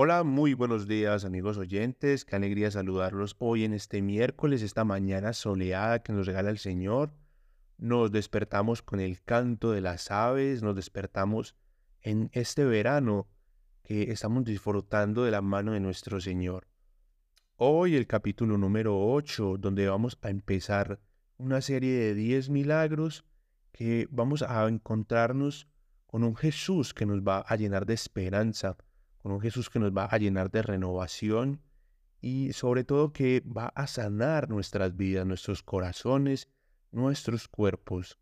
Hola, muy buenos días amigos oyentes, qué alegría saludarlos hoy en este miércoles, esta mañana soleada que nos regala el Señor. Nos despertamos con el canto de las aves, nos despertamos en este verano que estamos disfrutando de la mano de nuestro Señor. Hoy el capítulo número 8, donde vamos a empezar una serie de 10 milagros que vamos a encontrarnos con un Jesús que nos va a llenar de esperanza con un Jesús que nos va a llenar de renovación y sobre todo que va a sanar nuestras vidas, nuestros corazones, nuestros cuerpos.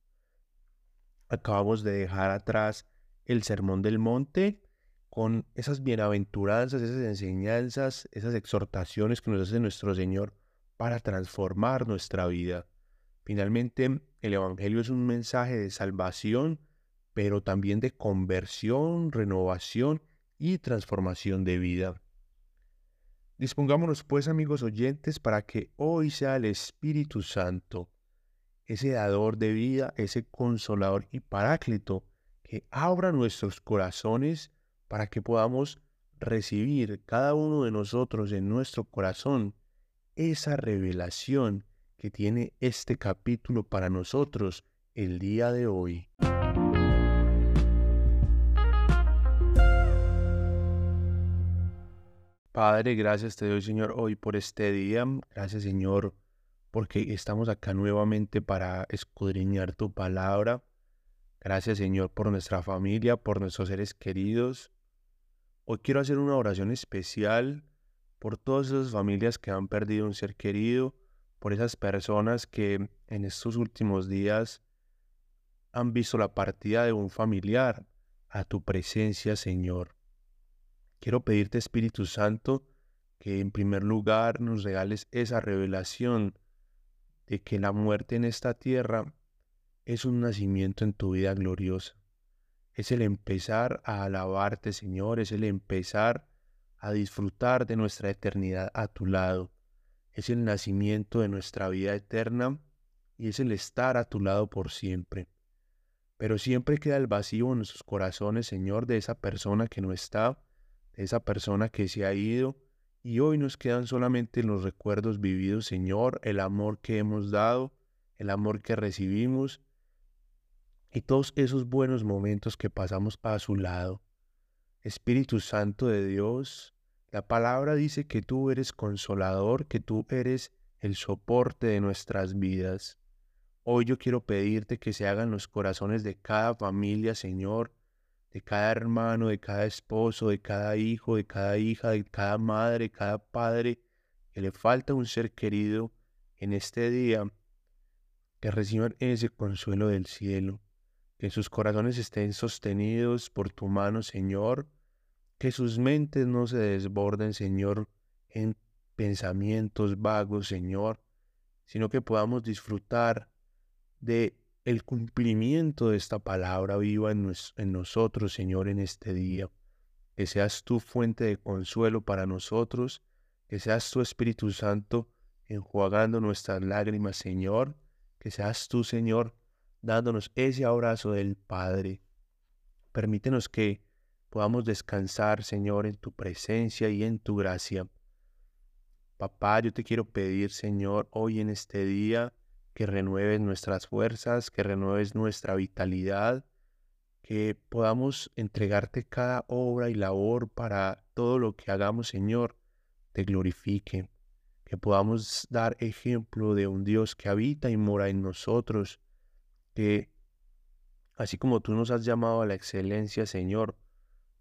Acabamos de dejar atrás el Sermón del Monte con esas bienaventuranzas, esas enseñanzas, esas exhortaciones que nos hace nuestro Señor para transformar nuestra vida. Finalmente, el Evangelio es un mensaje de salvación, pero también de conversión, renovación y transformación de vida. Dispongámonos pues amigos oyentes para que hoy sea el Espíritu Santo, ese dador de vida, ese consolador y paráclito, que abra nuestros corazones para que podamos recibir cada uno de nosotros en nuestro corazón esa revelación que tiene este capítulo para nosotros el día de hoy. Padre, gracias te doy, Señor, hoy por este día. Gracias, Señor, porque estamos acá nuevamente para escudriñar tu palabra. Gracias, Señor, por nuestra familia, por nuestros seres queridos. Hoy quiero hacer una oración especial por todas esas familias que han perdido un ser querido, por esas personas que en estos últimos días han visto la partida de un familiar a tu presencia, Señor. Quiero pedirte, Espíritu Santo, que en primer lugar nos regales esa revelación de que la muerte en esta tierra es un nacimiento en tu vida gloriosa. Es el empezar a alabarte, Señor, es el empezar a disfrutar de nuestra eternidad a tu lado. Es el nacimiento de nuestra vida eterna y es el estar a tu lado por siempre. Pero siempre queda el vacío en nuestros corazones, Señor, de esa persona que no está esa persona que se ha ido y hoy nos quedan solamente los recuerdos vividos, Señor, el amor que hemos dado, el amor que recibimos y todos esos buenos momentos que pasamos a su lado. Espíritu Santo de Dios, la palabra dice que tú eres consolador, que tú eres el soporte de nuestras vidas. Hoy yo quiero pedirte que se hagan los corazones de cada familia, Señor, de cada hermano, de cada esposo, de cada hijo, de cada hija, de cada madre, de cada padre, que le falta un ser querido en este día, que reciban ese consuelo del cielo, que sus corazones estén sostenidos por tu mano, Señor, que sus mentes no se desborden, Señor, en pensamientos vagos, Señor, sino que podamos disfrutar de el cumplimiento de esta palabra viva en, nosotros, Señor, en este día. Que seas tu fuente de consuelo para nosotros, que seas tu Espíritu Santo enjuagando nuestras lágrimas, Señor, que seas tú, Señor, dándonos ese abrazo del Padre. Permítenos que podamos descansar, Señor, en tu presencia y en tu gracia. Papá, yo te quiero pedir, Señor, hoy en este día, que renueves nuestras fuerzas, que renueves nuestra vitalidad, que podamos entregarte cada obra y labor para todo lo que hagamos, Señor, te glorifique, que podamos dar ejemplo de un Dios que habita y mora en nosotros, que así como tú nos has llamado a la excelencia, Señor,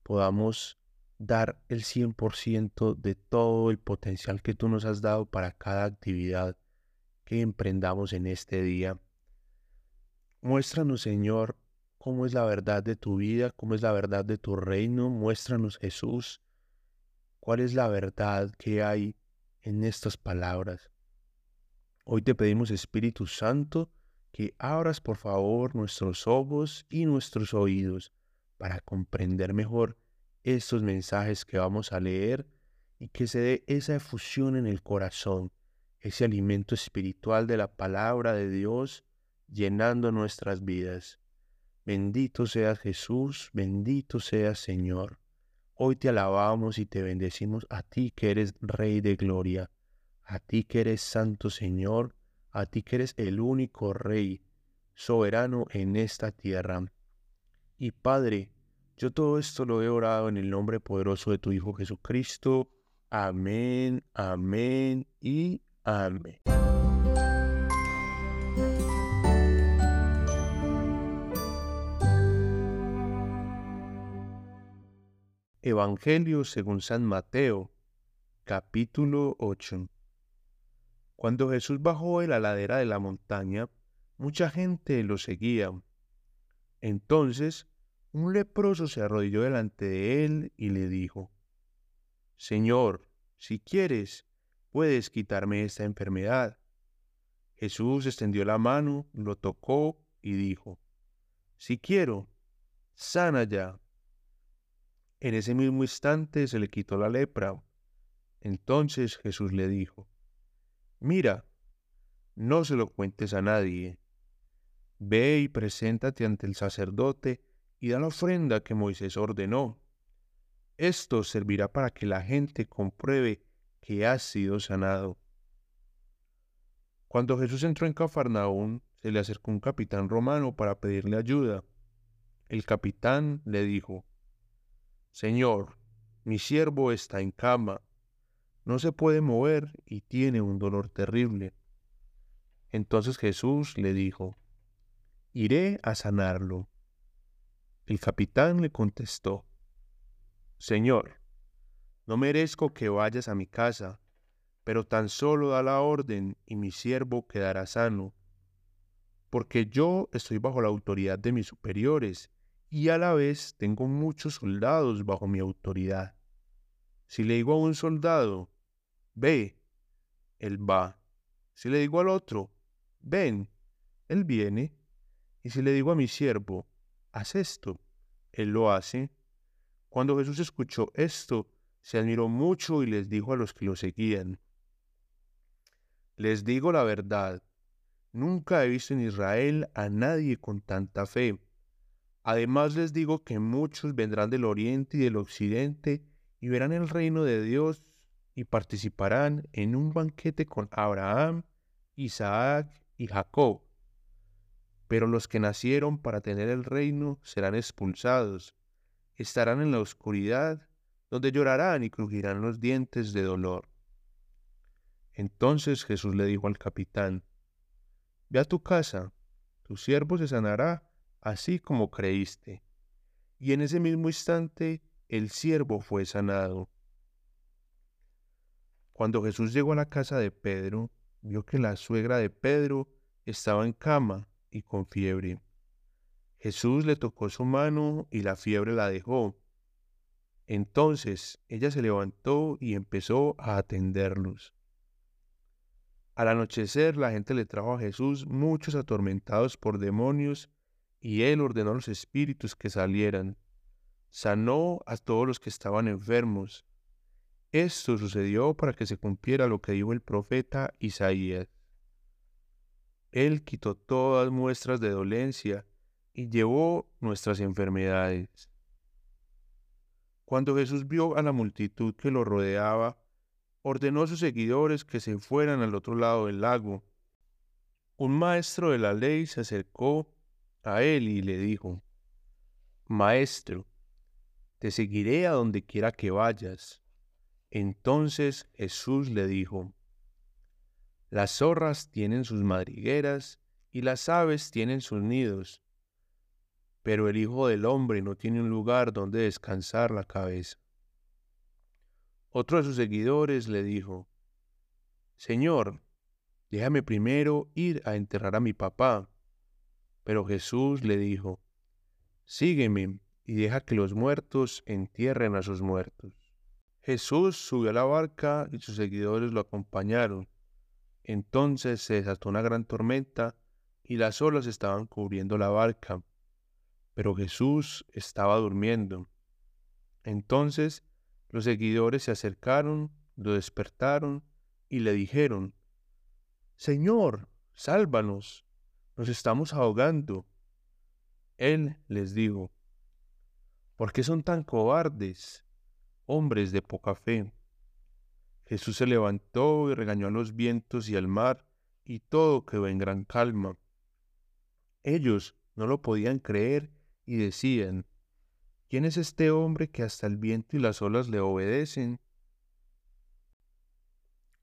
podamos dar el 100% de todo el potencial que tú nos has dado para cada actividad que emprendamos en este día. Muéstranos, Señor, cómo es la verdad de tu vida, cómo es la verdad de tu reino. Muéstranos, Jesús, cuál es la verdad que hay en estas palabras. Hoy te pedimos, Espíritu Santo, que abras por favor nuestros ojos y nuestros oídos para comprender mejor estos mensajes que vamos a leer y que se dé esa efusión en el corazón ese alimento espiritual de la palabra de Dios llenando nuestras vidas. Bendito seas Jesús, bendito seas Señor. Hoy te alabamos y te bendecimos a ti que eres Rey de Gloria, a ti que eres Santo Señor, a ti que eres el único Rey, soberano en esta tierra. Y Padre, yo todo esto lo he orado en el nombre poderoso de tu Hijo Jesucristo. Amén, amén y amén. Evangelio según San Mateo, capítulo 8. Cuando Jesús bajó de la ladera de la montaña, mucha gente lo seguía. Entonces, un leproso se arrodilló delante de él y le dijo, Señor, si quieres, puedes quitarme esta enfermedad. Jesús extendió la mano, lo tocó y dijo, Si quiero, sana ya. En ese mismo instante se le quitó la lepra. Entonces Jesús le dijo, Mira, no se lo cuentes a nadie. Ve y preséntate ante el sacerdote y da la ofrenda que Moisés ordenó. Esto servirá para que la gente compruebe que has sido sanado. Cuando Jesús entró en Cafarnaún, se le acercó un capitán romano para pedirle ayuda. El capitán le dijo, Señor, mi siervo está en cama, no se puede mover y tiene un dolor terrible. Entonces Jesús le dijo, Iré a sanarlo. El capitán le contestó, Señor, no merezco que vayas a mi casa, pero tan solo da la orden y mi siervo quedará sano, porque yo estoy bajo la autoridad de mis superiores y a la vez tengo muchos soldados bajo mi autoridad. Si le digo a un soldado, ve, él va. Si le digo al otro, ven, él viene. Y si le digo a mi siervo, haz esto, él lo hace. Cuando Jesús escuchó esto, se admiró mucho y les dijo a los que lo seguían, les digo la verdad, nunca he visto en Israel a nadie con tanta fe. Además les digo que muchos vendrán del oriente y del occidente y verán el reino de Dios y participarán en un banquete con Abraham, Isaac y Jacob. Pero los que nacieron para tener el reino serán expulsados, estarán en la oscuridad, donde llorarán y crujirán los dientes de dolor. Entonces Jesús le dijo al capitán, Ve a tu casa, tu siervo se sanará así como creíste. Y en ese mismo instante el siervo fue sanado. Cuando Jesús llegó a la casa de Pedro, vio que la suegra de Pedro estaba en cama y con fiebre. Jesús le tocó su mano y la fiebre la dejó. Entonces ella se levantó y empezó a atenderlos. Al anochecer la gente le trajo a Jesús muchos atormentados por demonios y él ordenó a los espíritus que salieran. Sanó a todos los que estaban enfermos. Esto sucedió para que se cumpliera lo que dijo el profeta Isaías. Él quitó todas muestras de dolencia y llevó nuestras enfermedades. Cuando Jesús vio a la multitud que lo rodeaba, ordenó a sus seguidores que se fueran al otro lado del lago. Un maestro de la ley se acercó a él y le dijo, Maestro, te seguiré a donde quiera que vayas. Entonces Jesús le dijo, Las zorras tienen sus madrigueras y las aves tienen sus nidos, pero el Hijo del Hombre no tiene un lugar donde descansar la cabeza. Otro de sus seguidores le dijo, Señor, déjame primero ir a enterrar a mi papá. Pero Jesús le dijo, Sígueme y deja que los muertos entierren a sus muertos. Jesús subió a la barca y sus seguidores lo acompañaron. Entonces se desató una gran tormenta y las olas estaban cubriendo la barca, pero Jesús estaba durmiendo. Entonces los seguidores se acercaron, lo despertaron y le dijeron, Señor, sálvanos, nos estamos ahogando. Él les dijo, ¿por qué son tan cobardes? hombres de poca fe. Jesús se levantó y regañó a los vientos y al mar, y todo quedó en gran calma. Ellos no lo podían creer y decían, ¿quién es este hombre que hasta el viento y las olas le obedecen?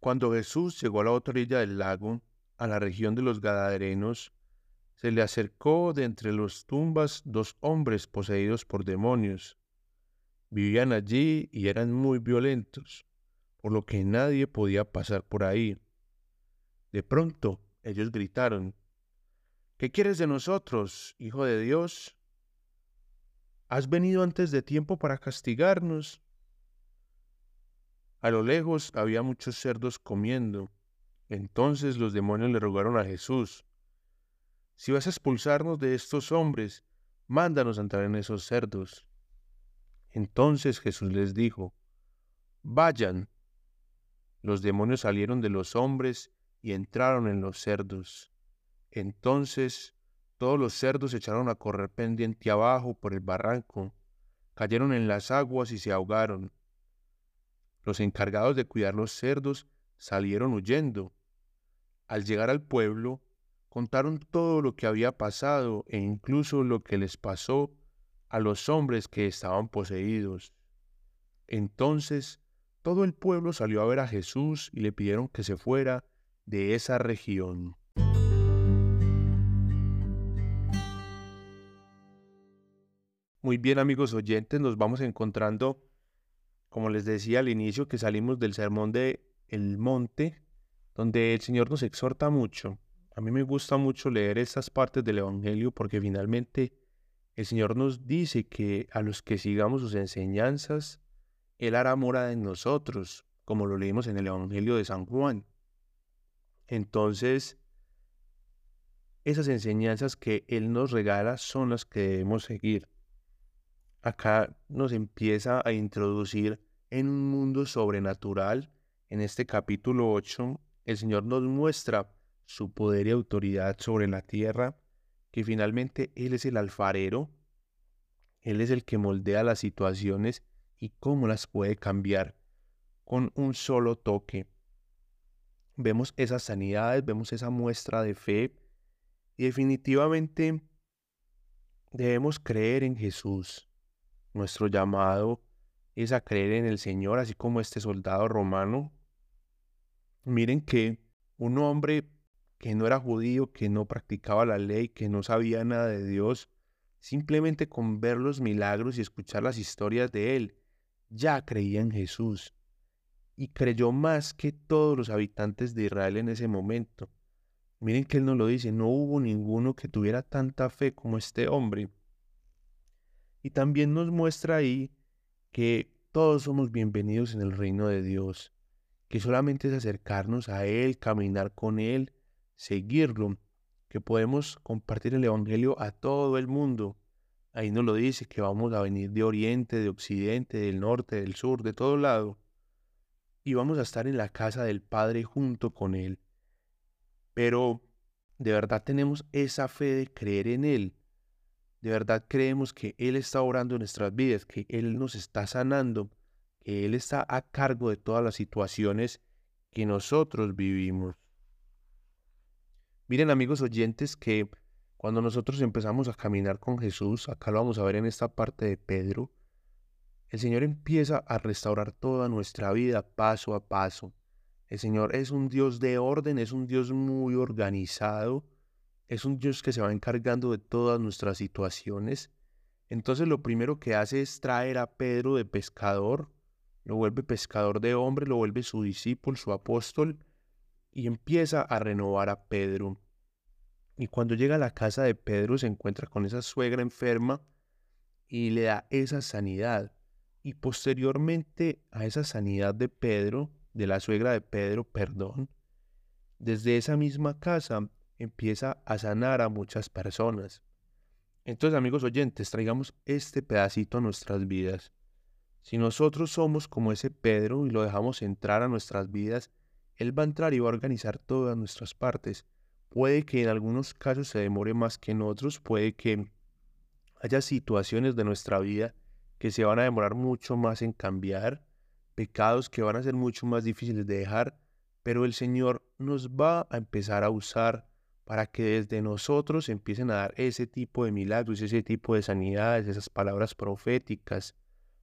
Cuando Jesús llegó a la otra orilla del lago, a la región de los Gadarenos, se le acercó de entre las tumbas dos hombres poseídos por demonios. Vivían allí y eran muy violentos, por lo que nadie podía pasar por ahí. De pronto ellos gritaron, ¿Qué quieres de nosotros, Hijo de Dios? ¿Has venido antes de tiempo para castigarnos? A lo lejos había muchos cerdos comiendo. Entonces los demonios le rogaron a Jesús, si vas a expulsarnos de estos hombres, mándanos entrar en esos cerdos. Entonces Jesús les dijo, vayan. Los demonios salieron de los hombres y entraron en los cerdos. Entonces todos los cerdos echaron a correr pendiente abajo por el barranco, cayeron en las aguas y se ahogaron. Los encargados de cuidar los cerdos salieron huyendo. Al llegar al pueblo, contaron todo lo que había pasado e incluso lo que les pasó a los hombres que estaban poseídos. Entonces todo el pueblo salió a ver a Jesús y le pidieron que se fuera de esa región. Muy bien amigos oyentes, nos vamos encontrando como les decía al inicio, que salimos del sermón de El Monte, donde el Señor nos exhorta mucho. A mí me gusta mucho leer estas partes del Evangelio porque finalmente el Señor nos dice que a los que sigamos sus enseñanzas, Él hará morada en nosotros, como lo leímos en el Evangelio de San Juan. Entonces, esas enseñanzas que Él nos regala son las que debemos seguir acá nos empieza a introducir en un mundo sobrenatural. En este capítulo 8, el Señor nos muestra su poder y autoridad sobre la tierra, que finalmente Él es el alfarero, Él es el que moldea las situaciones y cómo las puede cambiar con un solo toque. Vemos esas sanidades, vemos esa muestra de fe y definitivamente debemos creer en Jesús. Nuestro llamado es a creer en el Señor, así como este soldado romano. Miren que un hombre que no era judío, que no practicaba la ley, que no sabía nada de Dios, simplemente con ver los milagros y escuchar las historias de él, ya creía en Jesús y creyó más que todos los habitantes de Israel en ese momento. Miren que él nos lo dice, no hubo ninguno que tuviera tanta fe como este hombre. Y también nos muestra ahí que todos somos bienvenidos en el reino de Dios, que solamente es acercarnos a Él, caminar con Él, seguirlo, que podemos compartir el Evangelio a todo el mundo. Ahí nos lo dice, que vamos a venir de oriente, de occidente, del norte, del sur, de todo lado. Y vamos a estar en la casa del Padre junto con Él. Pero, ¿de verdad tenemos esa fe de creer en Él? De verdad creemos que Él está orando en nuestras vidas, que Él nos está sanando, que Él está a cargo de todas las situaciones que nosotros vivimos. Miren amigos oyentes que cuando nosotros empezamos a caminar con Jesús, acá lo vamos a ver en esta parte de Pedro, el Señor empieza a restaurar toda nuestra vida paso a paso. El Señor es un Dios de orden, es un Dios muy organizado, es un Dios que se va encargando de todas nuestras situaciones. Entonces lo primero que hace es traer a Pedro de pescador, lo vuelve pescador de hombre, lo vuelve su discípulo, su apóstol, y empieza a renovar a Pedro. Y cuando llega a la casa de Pedro se encuentra con esa suegra enferma y le da esa sanidad. Y posteriormente a esa sanidad de Pedro, de la suegra de Pedro, perdón, desde esa misma casa empieza a sanar a muchas personas. Entonces, amigos oyentes, traigamos este pedacito a nuestras vidas. Si nosotros somos como ese Pedro y lo dejamos entrar a nuestras vidas, Él va a entrar y va a organizar todas nuestras partes. Puede que en algunos casos se demore más que en otros, puede que haya situaciones de nuestra vida que se van a demorar mucho más en cambiar, pecados que van a ser mucho más difíciles de dejar, pero el Señor nos va a empezar a usar para que desde nosotros empiecen a dar ese tipo de milagros, ese tipo de sanidades, esas palabras proféticas,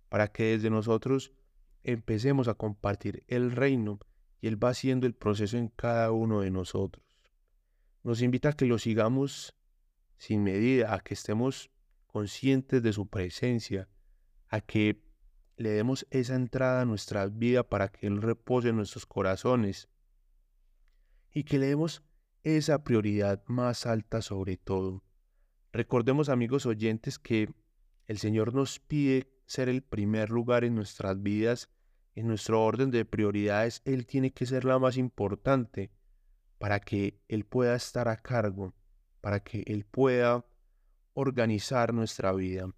para que desde nosotros empecemos a compartir el reino y Él va haciendo el proceso en cada uno de nosotros. Nos invita a que lo sigamos sin medida, a que estemos conscientes de su presencia, a que le demos esa entrada a nuestra vida para que Él repose en nuestros corazones y que le demos esa prioridad más alta sobre todo. Recordemos amigos oyentes que el Señor nos pide ser el primer lugar en nuestras vidas, en nuestro orden de prioridades, Él tiene que ser la más importante para que Él pueda estar a cargo, para que Él pueda organizar nuestra vida.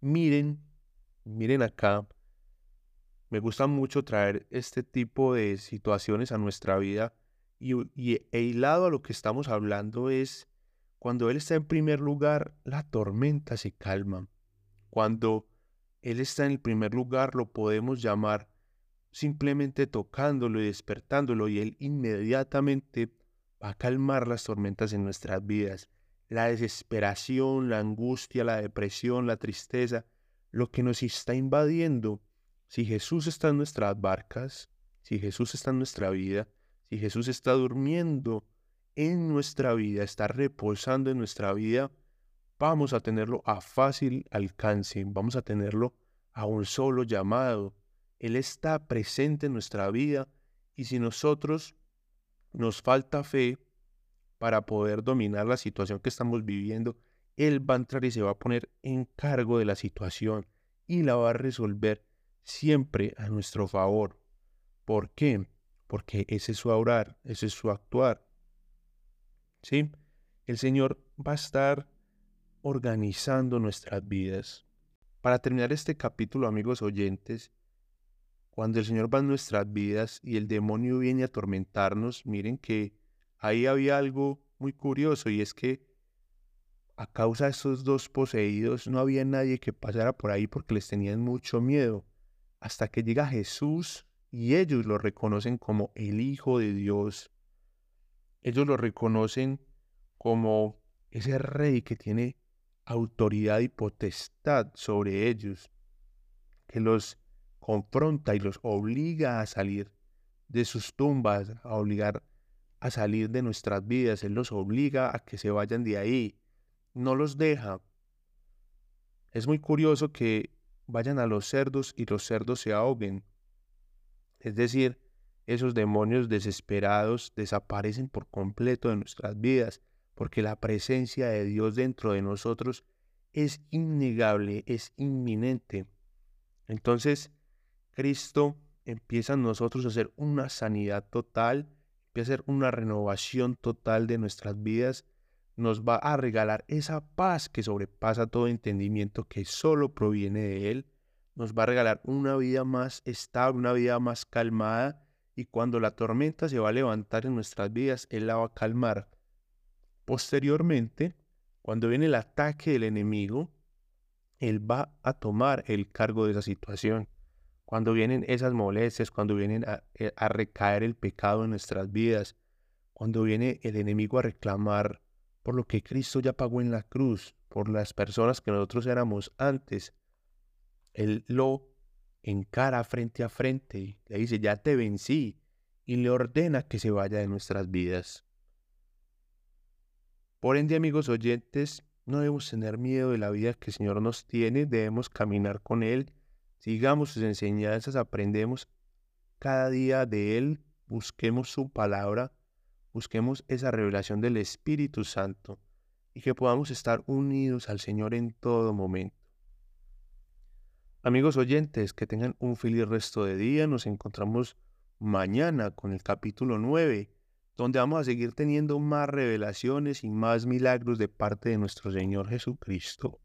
Miren, miren acá, me gusta mucho traer este tipo de situaciones a nuestra vida y, y e hilado a lo que estamos hablando es cuando Él está en primer lugar, la tormenta se calma. Cuando Él está en el primer lugar, lo podemos llamar simplemente tocándolo y despertándolo y Él inmediatamente va a calmar las tormentas en nuestras vidas. La desesperación, la angustia, la depresión, la tristeza, lo que nos está invadiendo. Si Jesús está en nuestras barcas, si Jesús está en nuestra vida, si Jesús está durmiendo en nuestra vida, está reposando en nuestra vida, vamos a tenerlo a fácil alcance, vamos a tenerlo a un solo llamado. Él está presente en nuestra vida y si nosotros nos falta fe para poder dominar la situación que estamos viviendo, Él va a entrar y se va a poner en cargo de la situación y la va a resolver siempre a nuestro favor. ¿Por qué? Porque ese es su orar, ese es su actuar. ¿Sí? El Señor va a estar organizando nuestras vidas. Para terminar este capítulo, amigos oyentes, cuando el Señor va en nuestras vidas y el demonio viene a atormentarnos, miren que ahí había algo muy curioso y es que a causa de estos dos poseídos no había nadie que pasara por ahí porque les tenían mucho miedo. Hasta que llega Jesús y ellos lo reconocen como el Hijo de Dios. Ellos lo reconocen como ese rey que tiene autoridad y potestad sobre ellos, que los confronta y los obliga a salir de sus tumbas, a obligar a salir de nuestras vidas. Él los obliga a que se vayan de ahí. No los deja. Es muy curioso que vayan a los cerdos y los cerdos se ahoguen. Es decir, esos demonios desesperados desaparecen por completo de nuestras vidas, porque la presencia de Dios dentro de nosotros es innegable, es inminente. Entonces, Cristo empieza en nosotros a hacer una sanidad total, empieza a hacer una renovación total de nuestras vidas, nos va a regalar esa paz que sobrepasa todo entendimiento que solo proviene de Él nos va a regalar una vida más estable, una vida más calmada y cuando la tormenta se va a levantar en nuestras vidas, Él la va a calmar. Posteriormente, cuando viene el ataque del enemigo, Él va a tomar el cargo de esa situación. Cuando vienen esas molestias, cuando vienen a, eh, a recaer el pecado en nuestras vidas, cuando viene el enemigo a reclamar por lo que Cristo ya pagó en la cruz, por las personas que nosotros éramos antes, él lo encara frente a frente, le dice, ya te vencí, y le ordena que se vaya de nuestras vidas. Por ende, amigos oyentes, no debemos tener miedo de la vida que el Señor nos tiene, debemos caminar con Él, sigamos sus enseñanzas, aprendemos cada día de Él, busquemos su palabra, busquemos esa revelación del Espíritu Santo y que podamos estar unidos al Señor en todo momento. Amigos oyentes, que tengan un feliz resto de día. Nos encontramos mañana con el capítulo 9, donde vamos a seguir teniendo más revelaciones y más milagros de parte de nuestro Señor Jesucristo.